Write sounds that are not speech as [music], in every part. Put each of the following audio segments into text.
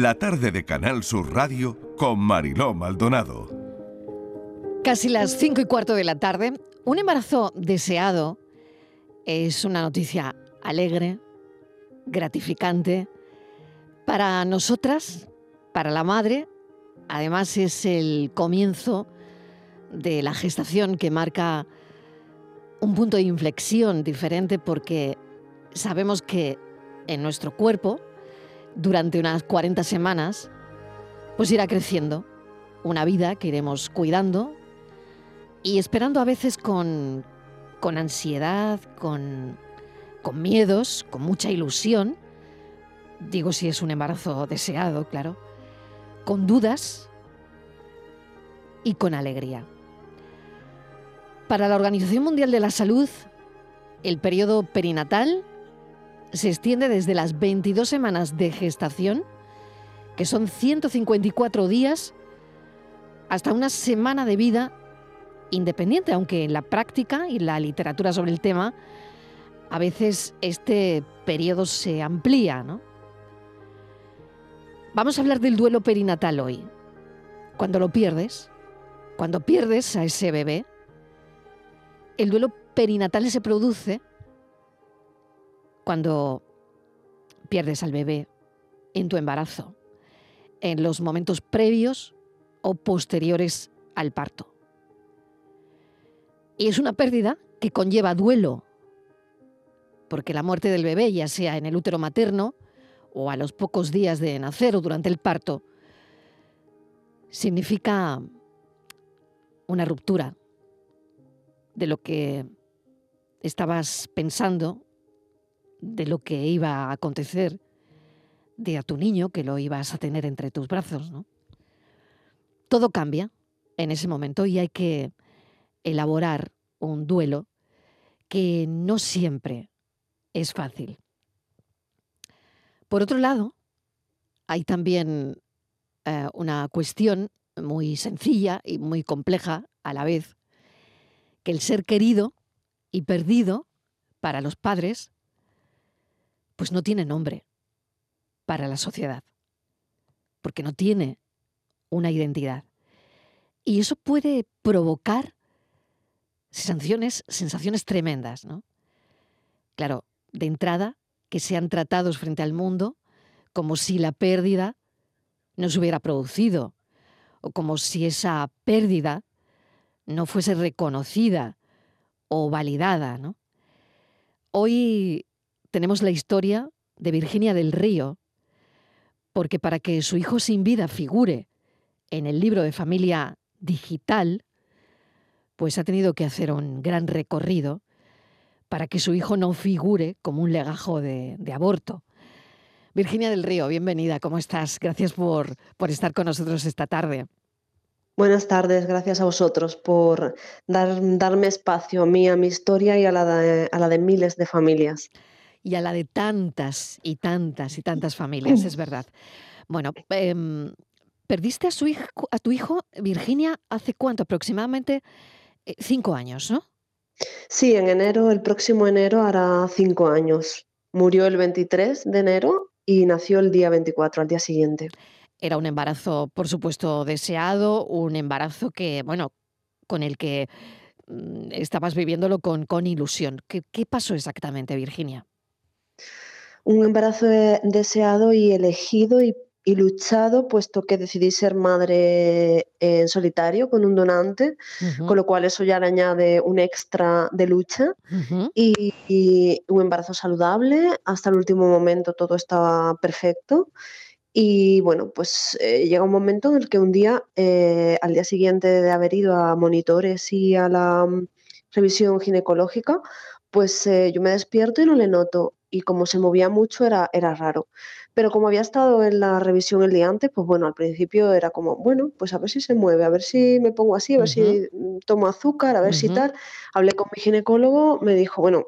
la tarde de Canal Sur Radio con Mariló Maldonado. Casi las cinco y cuarto de la tarde, un embarazo deseado es una noticia alegre, gratificante para nosotras, para la madre. Además es el comienzo de la gestación que marca un punto de inflexión diferente porque sabemos que en nuestro cuerpo, durante unas 40 semanas, pues irá creciendo una vida que iremos cuidando y esperando a veces con, con ansiedad, con, con miedos, con mucha ilusión, digo si es un embarazo deseado, claro, con dudas y con alegría. Para la Organización Mundial de la Salud, el periodo perinatal se extiende desde las 22 semanas de gestación, que son 154 días, hasta una semana de vida independiente, aunque en la práctica y la literatura sobre el tema, a veces este periodo se amplía. ¿no? Vamos a hablar del duelo perinatal hoy. Cuando lo pierdes, cuando pierdes a ese bebé, el duelo perinatal se produce cuando pierdes al bebé en tu embarazo, en los momentos previos o posteriores al parto. Y es una pérdida que conlleva duelo, porque la muerte del bebé, ya sea en el útero materno o a los pocos días de nacer o durante el parto, significa una ruptura de lo que estabas pensando de lo que iba a acontecer, de a tu niño que lo ibas a tener entre tus brazos, ¿no? Todo cambia en ese momento y hay que elaborar un duelo que no siempre es fácil. Por otro lado, hay también eh, una cuestión muy sencilla y muy compleja a la vez, que el ser querido y perdido para los padres pues no tiene nombre para la sociedad, porque no tiene una identidad. Y eso puede provocar sensaciones, sensaciones tremendas, ¿no? Claro, de entrada, que sean tratados frente al mundo como si la pérdida no se hubiera producido, o como si esa pérdida no fuese reconocida o validada, ¿no? Hoy tenemos la historia de Virginia del Río, porque para que su hijo sin vida figure en el libro de familia digital, pues ha tenido que hacer un gran recorrido para que su hijo no figure como un legajo de, aborto. Virginia del Río, bienvenida, ¿cómo estás? Gracias por, por estar con nosotros esta tarde. Buenas tardes, gracias a vosotros por dar, darme espacio a mí, a mi historia y a la a la de miles de familias y a la de tantas y tantas y tantas familias, es verdad. Bueno, em, perdiste a, su hijo, a tu hijo, Virginia, hace cuánto, aproximadamente eh, cinco años, ¿no? Sí, en enero, el próximo enero hará cinco años. Murió el 23 de enero y nació el día 24, al día siguiente. Era un embarazo, por supuesto, deseado, un embarazo que, bueno, con el que mm, estabas viviéndolo con, con ilusión. ¿Qué pasó exactamente, Virginia? Un embarazo deseado y elegido y, luchado, puesto que decidí ser madre en solitario con un donante, con lo cual eso ya le añade un extra de lucha y, un embarazo saludable. Hasta el último momento todo estaba perfecto. Y bueno, pues eh, llega un momento en el que un día, eh, al día siguiente de haber ido a monitores y a la mm, revisión ginecológica, pues eh, yo me despierto y no le noto y como se movía mucho era, era raro. Pero como había estado en la revisión el día antes, pues bueno, al principio era como, bueno, pues a ver si se mueve, a ver si me pongo así, a ver si mm, tomo azúcar, a ver si tal. Hablé con mi ginecólogo, me dijo, bueno,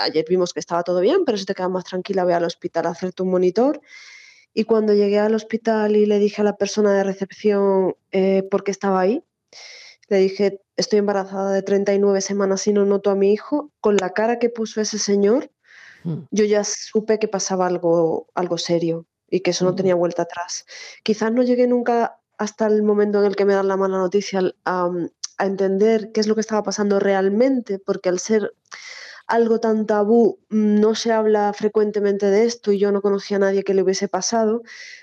ayer vimos que estaba todo bien, pero si te quedas más tranquila, ve al hospital a hacerte un monitor. Y cuando llegué al hospital y le dije a la persona de recepción eh, por qué estaba ahí, le dije, estoy embarazada de 39 semanas y no noto a mi hijo, con la cara que puso ese señor. Yo ya supe que pasaba algo, algo serio. y que eso no tenía vuelta atrás. Quizás no llegué nunca hasta el momento en el que me dan la mala noticia a, a entender qué es lo que estaba pasando realmente, porque al ser algo tan tabú, no se habla frecuentemente de esto y yo no conocía a nadie que le hubiese pasado,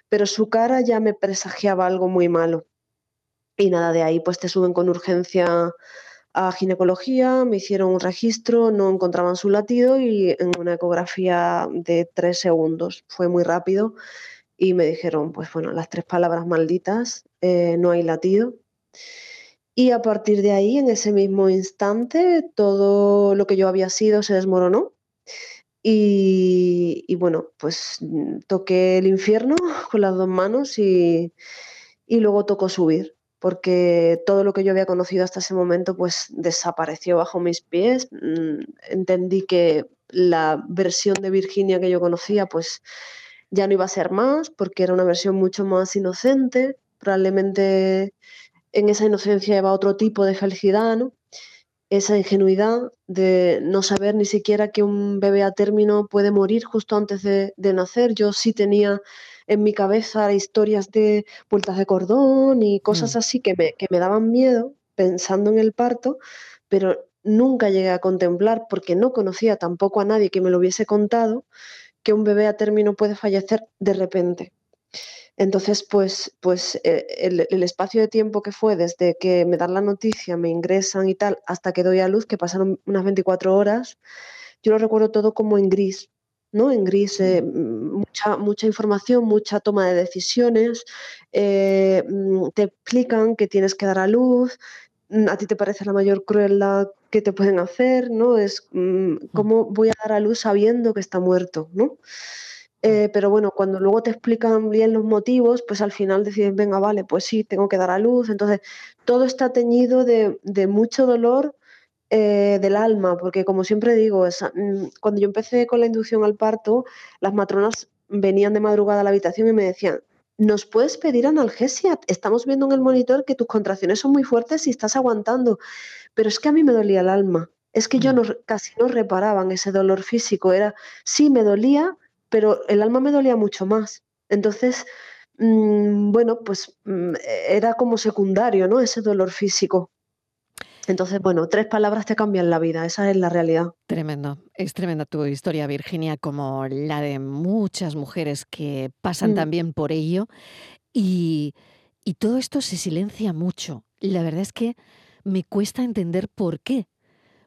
pero su cara ya me presagiaba algo muy malo. Y nada, de ahí pues te suben con urgencia a ginecología, me hicieron un registro, no encontraban su latido y en una ecografía de tres segundos, fue muy rápido y me dijeron, pues bueno, las tres palabras malditas, eh, no hay latido. Y a partir de ahí, en ese mismo instante, todo lo que yo había sido se desmoronó. Y, bueno, pues toqué el infierno [laughs] con las dos manos y, y luego tocó subir, porque todo lo que yo había conocido hasta ese momento pues desapareció bajo mis pies. Mm, entendí que la versión de Virginia que yo conocía pues ya no iba a ser más, porque era una versión mucho más inocente, probablemente en esa inocencia lleva otro tipo de felicidad, ¿no? Esa ingenuidad de no saber ni siquiera que un bebé a término puede morir justo antes de, nacer. Yo sí tenía en mi cabeza historias de vueltas de cordón y cosas mm. así que me, que me daban miedo pensando en el parto, pero nunca llegué a contemplar, porque no conocía tampoco a nadie que me lo hubiese contado, que un bebé a término puede fallecer de repente. Entonces, pues, pues eh, el, espacio de tiempo que fue desde que me dan la noticia, me ingresan y tal, hasta que doy a luz, que pasaron unas 24 horas, yo lo recuerdo todo como en gris, ¿no? En gris, eh, mucha, mucha información, mucha toma de decisiones, eh, mm, te explican que tienes que dar a luz, mm, a ti te parece la mayor crueldad que te pueden hacer, ¿no? Es mm, cómo voy a dar a luz sabiendo que está muerto, ¿no? Eh, pero bueno, cuando luego te explican bien los motivos, pues al final decides, venga, vale, pues sí, tengo que dar a luz. Entonces, todo está teñido de, mucho dolor eh, del alma, porque como siempre digo, mm, cuando yo empecé con la inducción al parto, las matronas venían de madrugada a la habitación y me decían, ¿nos puedes pedir analgesia? Estamos viendo en el monitor que tus contracciones son muy fuertes y estás aguantando. Pero es que a mí me dolía el alma. Es que yo mm. no, casi no reparaban ese dolor físico. Era, sí, me dolía, pero el alma me dolía mucho más. Entonces, mm, bueno, pues mm, era como secundario, ¿no? Ese dolor físico. Entonces, bueno, tres palabras te cambian la vida, esa es la realidad. Tremendo, es tremenda tu historia, Virginia, como la de muchas mujeres que pasan mm. también por ello. Y, todo esto se silencia mucho. La verdad es que me cuesta entender por qué,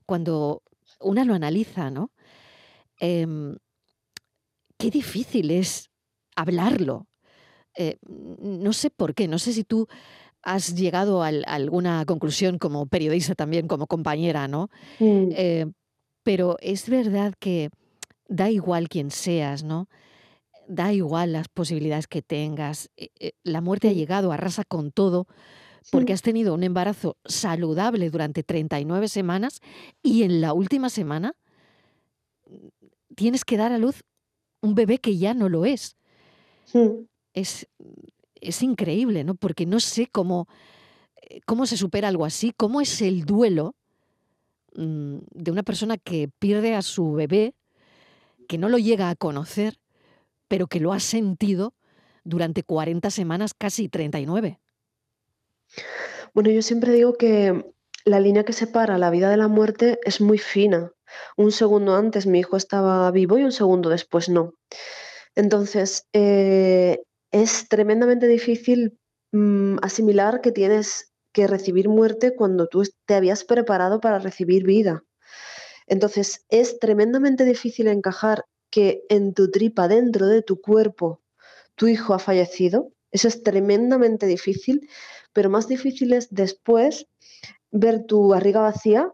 cuando una lo analiza, ¿no? Em, qué difícil es hablarlo. Eh, no sé por qué, no sé si tú has llegado a, alguna conclusión como periodista también, como compañera, ¿no? Mm. Eh, pero es verdad que da igual quién seas, ¿no? Da igual las posibilidades que tengas. Eh, la muerte ha llegado, arrasa con todo, porque has tenido un embarazo saludable durante 39 semanas y en la última semana mm, tienes que dar a luz un bebé que ya no lo es. Hmm. Es, es increíble, ¿no? Porque no sé cómo, eh, cómo se supera algo así, cómo es el duelo mm, de una persona que pierde a su bebé, que no lo llega a conocer, pero que lo ha sentido durante 40 semanas, casi 39. Bueno, yo siempre digo que la línea que separa la vida de la muerte es muy fina. Un segundo antes mi hijo estaba vivo y un segundo después no. Entonces, eh, es tremendamente difícil mm, asimilar que tienes que recibir muerte cuando tú te habías preparado para recibir vida. Entonces, es tremendamente difícil encajar que en tu tripa, dentro de tu cuerpo, tu hijo ha fallecido. Eso es tremendamente difícil, pero más difícil es después ver tu barriga vacía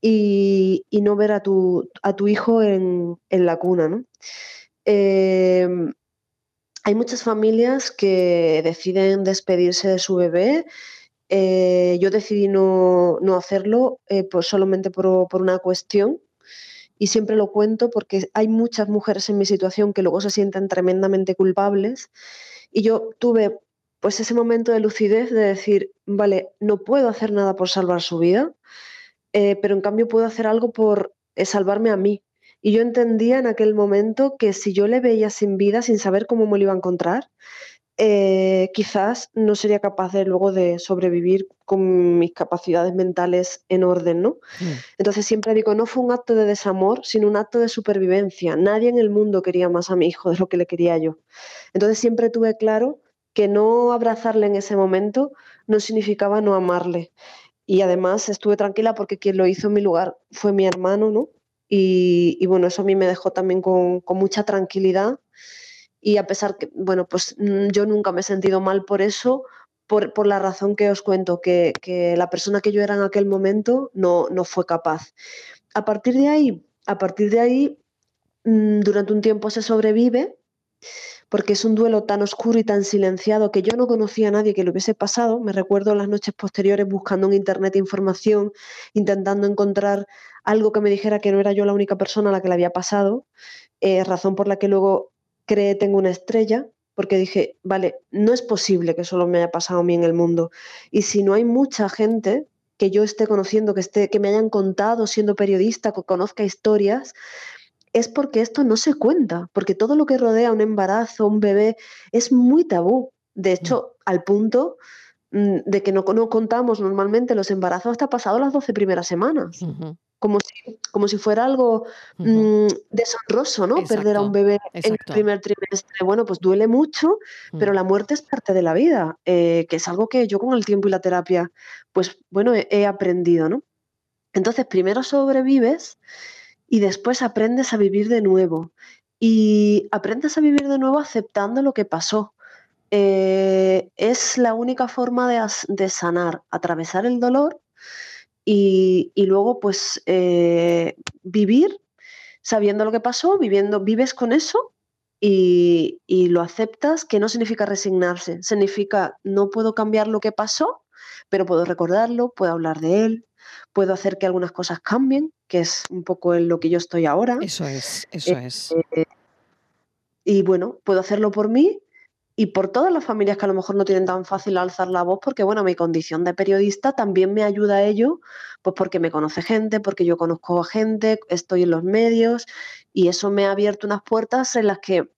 y, no ver a tu, a tu hijo en, la cuna. ¿no? Em, hay muchas familias que deciden despedirse de su bebé. Eh, yo decidí no, hacerlo eh, solamente por, por, una cuestión y siempre lo cuento porque hay muchas mujeres en mi situación que luego se sienten tremendamente culpables y yo tuve pues ese momento de lucidez de decir, vale, no puedo hacer nada por salvar su vida, eh, pero en cambio puedo hacer algo por eh, salvarme a mí. Y yo entendía en aquel momento que si yo le veía sin vida, sin saber cómo me lo iba a encontrar, eh, quizás no sería capaz de luego de sobrevivir con mis capacidades mentales en orden, ¿no? Mm. Entonces siempre digo, no fue un acto de desamor, sino un acto de supervivencia. Nadie en el mundo quería más a mi hijo de lo que le quería yo. Entonces siempre tuve claro que no abrazarle en ese momento no significaba no amarle. Y además estuve tranquila porque quien lo hizo en mi lugar fue mi hermano, ¿no? Y, bueno, eso a mí me dejó también con, con mucha tranquilidad y a pesar que, bueno, pues mm, yo nunca me he sentido mal por eso, por, la razón que os cuento, que, la persona que yo era en aquel momento no, no fue capaz. A partir de ahí, a partir de ahí, mm, durante un tiempo se sobrevive, porque es un duelo tan oscuro y tan silenciado que yo no conocía a nadie que lo hubiese pasado. Me recuerdo las noches posteriores buscando en internet información, intentando encontrar algo que me dijera que no era yo la única persona a la que le había pasado, eh, razón por la que luego creé Tengo una estrella, porque dije, vale, no es posible que solo me haya pasado a mí en el mundo. Y si no hay mucha gente que yo esté conociendo, que, esté, que me hayan contado siendo periodista, que conozca historias, es porque esto no se cuenta, porque todo lo que rodea un embarazo, un bebé, es muy tabú. De hecho, mm. al punto mm, de que no, no, contamos normalmente los embarazos hasta pasado las 12 primeras semanas como si, como si fuera algo mm, deshonroso, ¿no? Perder a un bebé en el primer trimestre. Bueno, pues duele mucho, pero la muerte es parte de la vida, eh, que es algo que yo con el tiempo y la terapia, pues bueno, he, aprendido, ¿no? Entonces, primero sobrevives y después aprendes a vivir de nuevo. Y aprendes a vivir de nuevo aceptando lo que pasó. Eh, es la única forma de, de sanar, atravesar el dolor y, luego pues eh, vivir sabiendo lo que pasó, viviendo, vives con eso y, lo aceptas, que no significa resignarse, significa no puedo cambiar lo que pasó, pero puedo recordarlo, puedo hablar de él, puedo hacer que algunas cosas cambien, que es un poco en lo que yo estoy ahora. Eso es, eso eh, es. Eh, y bueno, puedo hacerlo por mí y por todas las familias que a lo mejor no tienen tan fácil alzar la voz, porque bueno, mi condición de periodista también me ayuda a ello, pues porque me conoce gente, porque yo conozco a gente, estoy en los medios y eso me ha abierto unas puertas en las que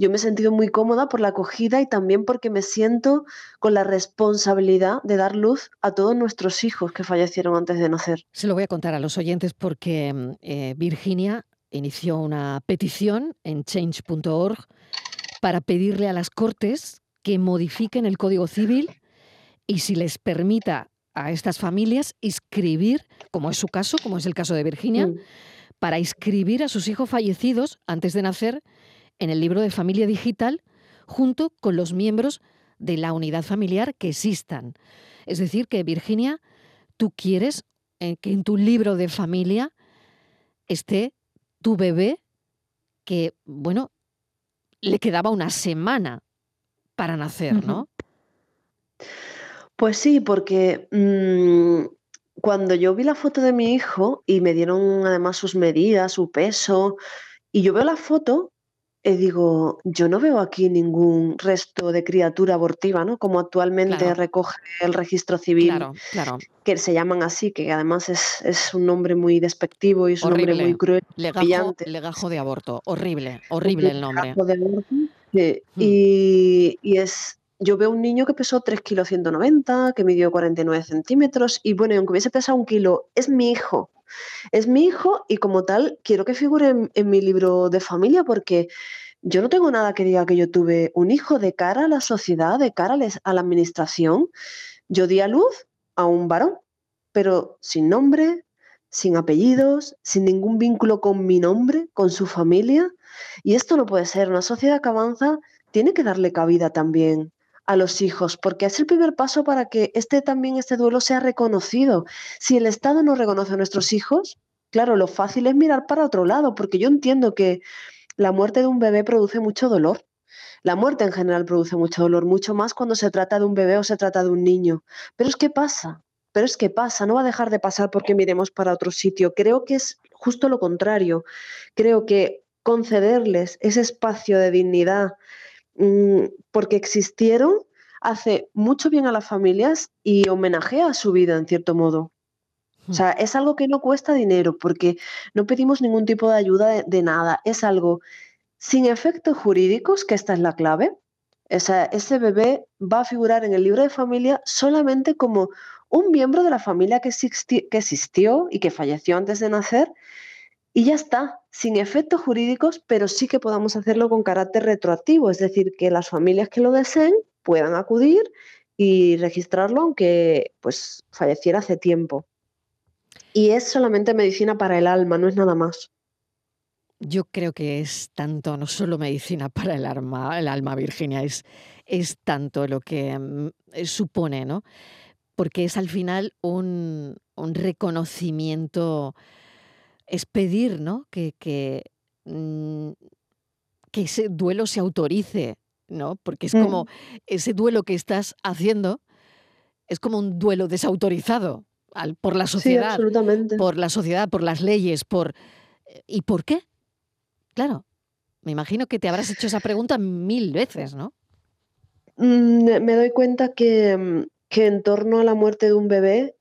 yo me he sentido muy cómoda por la acogida y también porque me siento con la responsabilidad de dar luz a todos nuestros hijos que fallecieron antes de nacer. Se lo voy a contar a los oyentes porque eh, Virginia inició una petición en change.org para pedirle a las Cortes que modifiquen el Código Civil y si les permita a estas familias inscribir, como es su caso, como es el caso de Virginia, mm. para inscribir a sus hijos fallecidos antes de nacer en el libro de familia digital junto con los miembros de la unidad familiar que existan. Es decir, que Virginia, tú quieres eh, que en tu libro de familia esté tu bebé que, bueno, le quedaba una semana para nacer, ¿no? Pues sí, porque mm, cuando yo vi la foto de mi hijo y me dieron además sus medidas, su peso, y yo veo la foto, y digo, yo no veo aquí ningún resto de criatura abortiva, ¿no? Como actualmente recoge el registro civil, que se llaman así, que además es, un nombre muy despectivo y es un nombre muy cruel. Legajo, legajo de aborto, horrible, [laughs] horrible el nombre. Hmm. y, y, es, yo veo un niño que pesó 3 kilos 190, que midió 49 centímetros, y bueno, aunque hubiese pesado un kilo, es mi hijo. Es mi hijo y como tal quiero que figure en, mi libro de familia porque yo no tengo nada que diga que yo tuve un hijo de cara a la sociedad, de cara a la administración. Yo di a luz a un varón, pero sin nombre, sin apellidos, sin ningún vínculo con mi nombre, con su familia. Y esto no puede ser. Una sociedad que avanza tiene que darle cabida también a los hijos, porque es el primer paso para que este también este duelo sea reconocido. Si el Estado no reconoce a nuestros hijos, claro, lo fácil es mirar para otro lado, porque yo entiendo que la muerte de un bebé produce mucho dolor. La muerte en general produce mucho dolor, mucho más cuando se trata de un bebé o se trata de un niño. Pero es que pasa, pero es que pasa, no va a dejar de pasar porque miremos para otro sitio. Creo que es justo lo contrario. Creo que concederles ese espacio de dignidad, Mm, porque existieron, hace mucho bien a las familias y homenajea a su vida en cierto modo. O sea, es algo que no cuesta dinero porque no pedimos ningún tipo de ayuda de, nada. Es algo sin efectos jurídicos, que esta es la clave. ese bebé va a figurar en el libro de familia solamente como un miembro de la familia que, que existió y que falleció antes de nacer y ya está, sin efectos jurídicos, pero sí que podamos hacerlo con carácter retroactivo, es decir, que las familias que lo deseen puedan acudir y registrarlo aunque pues falleciera hace tiempo. Y es solamente medicina para el alma, no es nada más. Yo creo que es tanto, no solo medicina [laughs] para el alma, el alma Virginia, es, es tanto lo que mm, supone, ¿no? Porque es al final un, un reconocimiento es pedir ¿no? que, que, mm, que ese duelo se autorice, ¿no? Porque es como mm. ese duelo que estás haciendo es como un duelo desautorizado por la sociedad, por la sociedad, por las leyes, por eh, ¿y por qué? Claro, me imagino que te habrás hecho esa pregunta mil veces, ¿no? Mm, me doy cuenta que, que en torno a la muerte de un bebé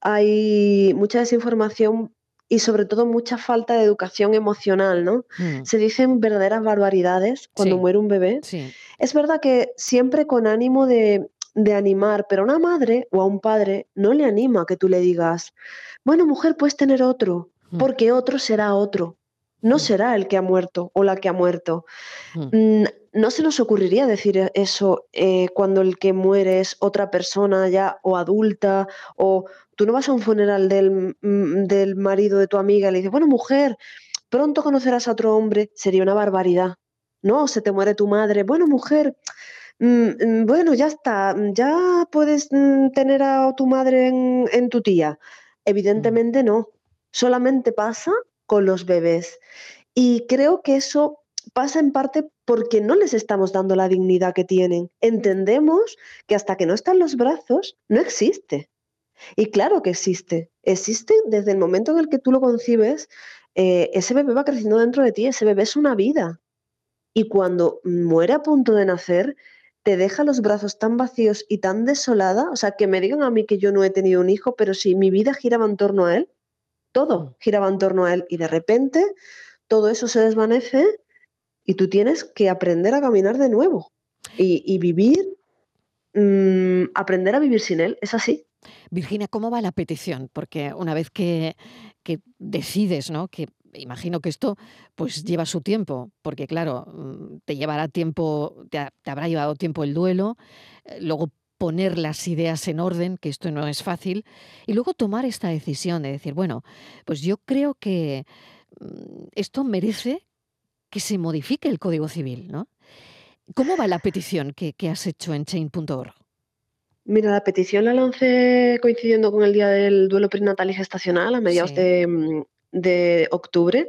hay mucha desinformación y sobre todo mucha falta de educación emocional, ¿no? Mm. Se dicen verdaderas barbaridades cuando muere un bebé. Es verdad que siempre con ánimo de, animar, pero a una madre o a un padre no le anima que tú le digas, bueno, mujer, puedes tener otro, mm. porque otro será otro. No mm. será el que ha muerto o la que ha muerto. No se nos ocurriría decir eso eh, cuando el que muere es otra persona ya o adulta o Tú no vas a un funeral del, mm, del marido de tu amiga y le dices, bueno, mujer, pronto conocerás a otro hombre, sería una barbaridad. No, se te muere tu madre. Bueno, mujer, mm, mm, bueno, ya está, ya puedes tener a tu madre en, en tu tía. Evidentemente no, solamente pasa con los bebés. Y creo que eso pasa en parte porque no les estamos dando la dignidad que tienen. Entendemos que hasta que no están los brazos, no existe. Y claro que existe. Existe desde el momento en el que tú lo concibes, eh, ese bebé va creciendo dentro de ti, ese bebé es una vida. Y cuando muere a punto de nacer, te deja los brazos tan vacíos y tan desolada, o sea, que me digan a mí que yo no he tenido un hijo, pero si mi vida giraba en torno a él, todo giraba en torno a él y de repente todo eso se desvanece y tú tienes que aprender a caminar de nuevo y, vivir, mm, aprender a vivir sin él, es así. Virginia, ¿cómo va la petición? Porque una vez que, decides, ¿no? Que imagino que esto pues lleva su tiempo, porque claro, mm, te llevará tiempo, te, habrá llevado tiempo el duelo, eh, luego poner las ideas en orden, que esto no es fácil, y luego tomar esta decisión de decir, bueno, pues yo creo que mm, esto merece que se modifique el Código Civil, ¿no? ¿Cómo va la petición que, que has hecho en chain.org? Mira, la petición la lancé coincidiendo con el día del duelo perinatal y gestacional a mediados mm, de, octubre.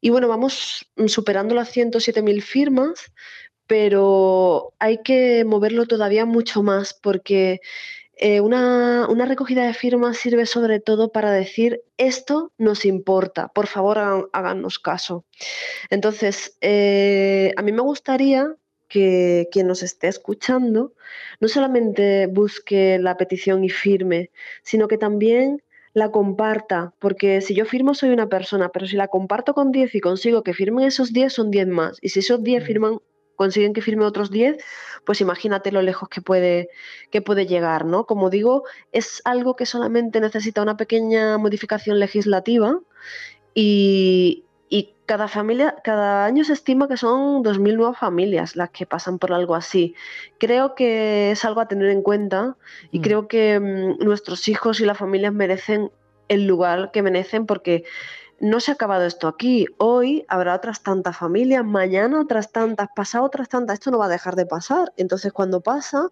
Y bueno, vamos superando las 107.000 firmas, pero hay que moverlo todavía mucho más porque eh, una, recogida de firmas sirve sobre todo para decir esto nos importa, por favor háganos caso. Entonces, eh, a mí me gustaría que quien nos esté escuchando no solamente busque la petición y firme, sino que también la comparta, porque si yo firmo soy una persona, pero si la comparto con 10 y consigo que firmen esos 10 son 10 más, y si esos 10 mm. firman consiguen que firme otros 10, pues imagínate lo lejos que puede, que puede llegar, ¿no? Como digo, es algo que solamente necesita una pequeña modificación legislativa y, y cada familia, cada año se estima que son 2.000 nuevas familias las que pasan por algo así. Creo que es algo a tener en cuenta y mm. creo que mm, nuestros hijos y las familias merecen el lugar que merecen porque no se ha acabado esto aquí. Hoy habrá otras tantas familias, mañana otras tantas, pasado otras tantas. Esto no va a dejar de pasar. Entonces cuando pasa,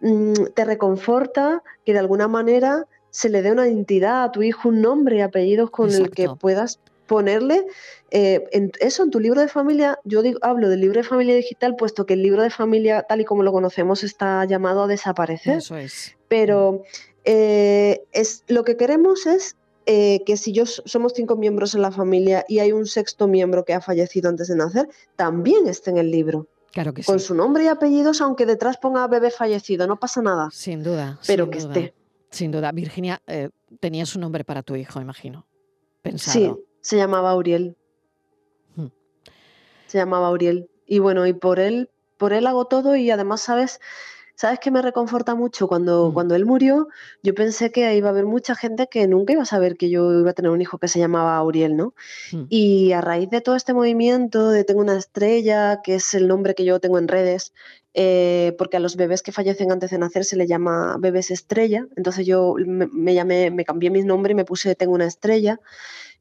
mm, te reconforta que de alguna manera se le dé una identidad a tu hijo, un nombre y apellidos con el que puedas ponerle eh, eso en tu libro de familia, yo digo, hablo del libro de familia digital, puesto que el libro de familia, tal y como lo conocemos, está llamado a desaparecer. Eso es. Pero eh, es, lo que queremos es eh, que si yo somos cinco miembros en la familia y hay un sexto miembro que ha fallecido antes de nacer, también esté en el libro. Claro que Con su nombre y apellidos, aunque detrás ponga bebé fallecido, no pasa nada. Sin duda. Pero que esté. Sin duda. Virginia, eh, tenías un nombre para tu hijo, imagino. Pensado. Sí, se llamaba Uriel. Hmm. Se llamaba Uriel. Y bueno, y por él, por él hago todo y además, ¿sabes? ¿Sabes qué me reconforta mucho? Cuando, mm. cuando él murió, yo pensé que iba a haber mucha gente que nunca iba a saber que yo iba a tener un hijo que se llamaba Auriel, ¿no? Mm. Y a raíz de todo este movimiento de Tengo una estrella, que es el nombre que yo tengo en redes, eh, porque a los bebés que fallecen antes de nacer se le llama bebés estrella, entonces yo me, llamé, me cambié mi nombre y me puse Tengo una estrella.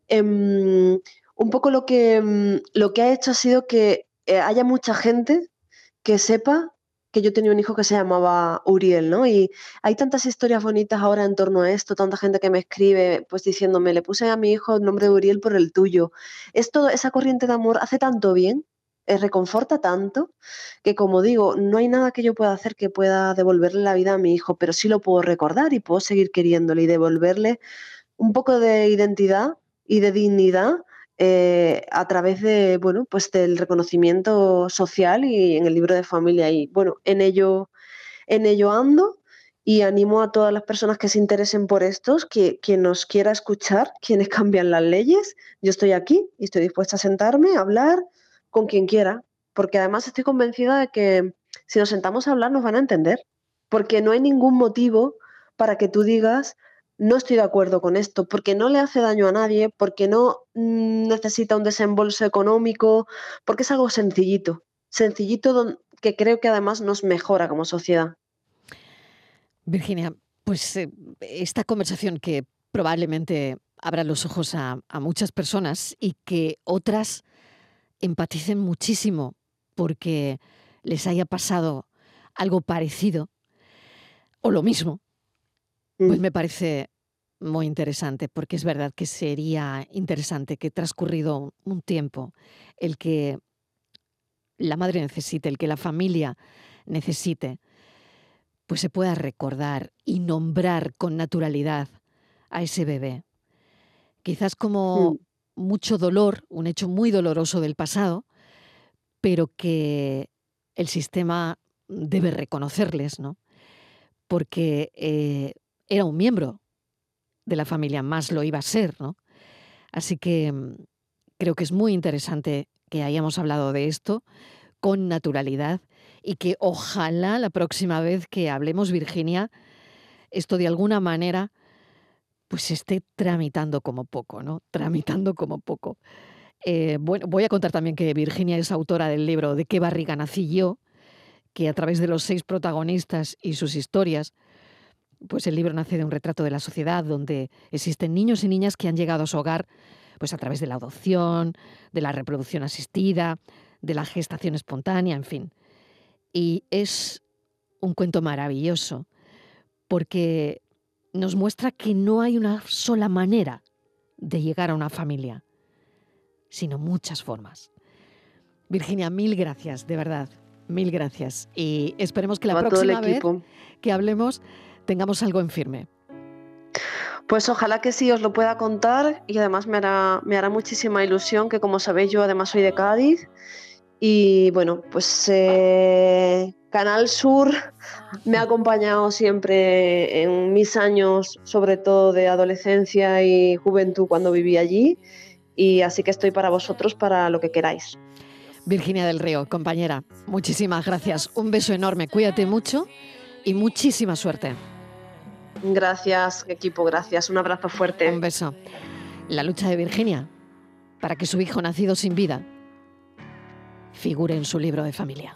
Em, un poco lo que, mm, lo que ha hecho ha sido que eh, haya mucha gente que sepa que yo tenía un hijo que se llamaba Uriel, ¿no? Y hay tantas historias bonitas ahora en torno a esto, tanta gente que me escribe, pues diciéndome, le puse a mi hijo el nombre de Uriel por el tuyo. Esto, esa corriente de amor hace tanto bien, eh, reconforta tanto, que como digo, no hay nada que yo pueda hacer que pueda devolverle la vida a mi hijo, pero sí lo puedo recordar y puedo seguir queriéndole y devolverle un poco de identidad y de dignidad eh, a través de, bueno, pues del reconocimiento social y en el libro de familia. Y bueno, en ello, en ello ando y animo a todas las personas que se interesen por estos, que quien nos quiera escuchar, quienes [laughs] cambian las leyes, yo estoy aquí y estoy dispuesta a sentarme, a hablar con quien quiera, porque además estoy convencida de que si nos sentamos a hablar nos van a entender, porque no hay ningún motivo para que tú digas, no estoy de acuerdo con esto, porque no le hace daño a nadie, porque no mm, necesita un desembolso económico, porque es algo sencillito, sencillito que creo que además nos mejora como sociedad. Virginia, pues eh, esta conversación que probablemente abra los ojos a, a muchas personas y que otras empaticen muchísimo porque les haya pasado algo parecido o lo mismo, pues me parece muy interesante, porque es verdad que sería interesante que transcurrido un tiempo, el que la madre necesite, el que la familia necesite, pues se pueda recordar y nombrar con naturalidad a ese bebé. Quizás como mm. mucho dolor, un hecho muy doloroso del pasado, pero que el sistema debe reconocerles, ¿no? Porque eh, era un miembro de la familia, más lo iba a ser, ¿no? Así que mm, creo que es muy interesante que hayamos hablado de esto con naturalidad y que ojalá la próxima vez que hablemos, Virginia, esto de alguna manera pues esté tramitando como poco, ¿no? Tramitando como poco. Eh, bueno, voy a contar también que Virginia es autora del libro De qué barriga nací yo, que a través de los seis protagonistas y sus historias, pues el libro nace de un retrato de la sociedad donde existen niños y niñas que han llegado a su hogar pues a través de la adopción, de la reproducción asistida, de la gestación espontánea, en fin. Y es un cuento maravilloso porque nos muestra que no hay una sola manera de llegar a una familia, sino muchas formas. Virginia, mil gracias, de verdad, mil gracias. Y esperemos que la próxima vez que hablemos tengamos algo en firme. Pues ojalá que sí os lo pueda contar y además me hará, me hará muchísima ilusión que como sabéis yo además soy de Cádiz y bueno, pues eh, Canal Sur me ha acompañado siempre en mis años, sobre todo de adolescencia y juventud cuando viví allí y así que estoy para vosotros para lo que queráis. Virginia del Río, compañera, muchísimas gracias. Un beso enorme, cuídate mucho y muchísima suerte. Gracias, equipo, gracias. Un abrazo fuerte. Un beso. La lucha de Virginia para que su hijo nacido sin vida figure en su libro de familia.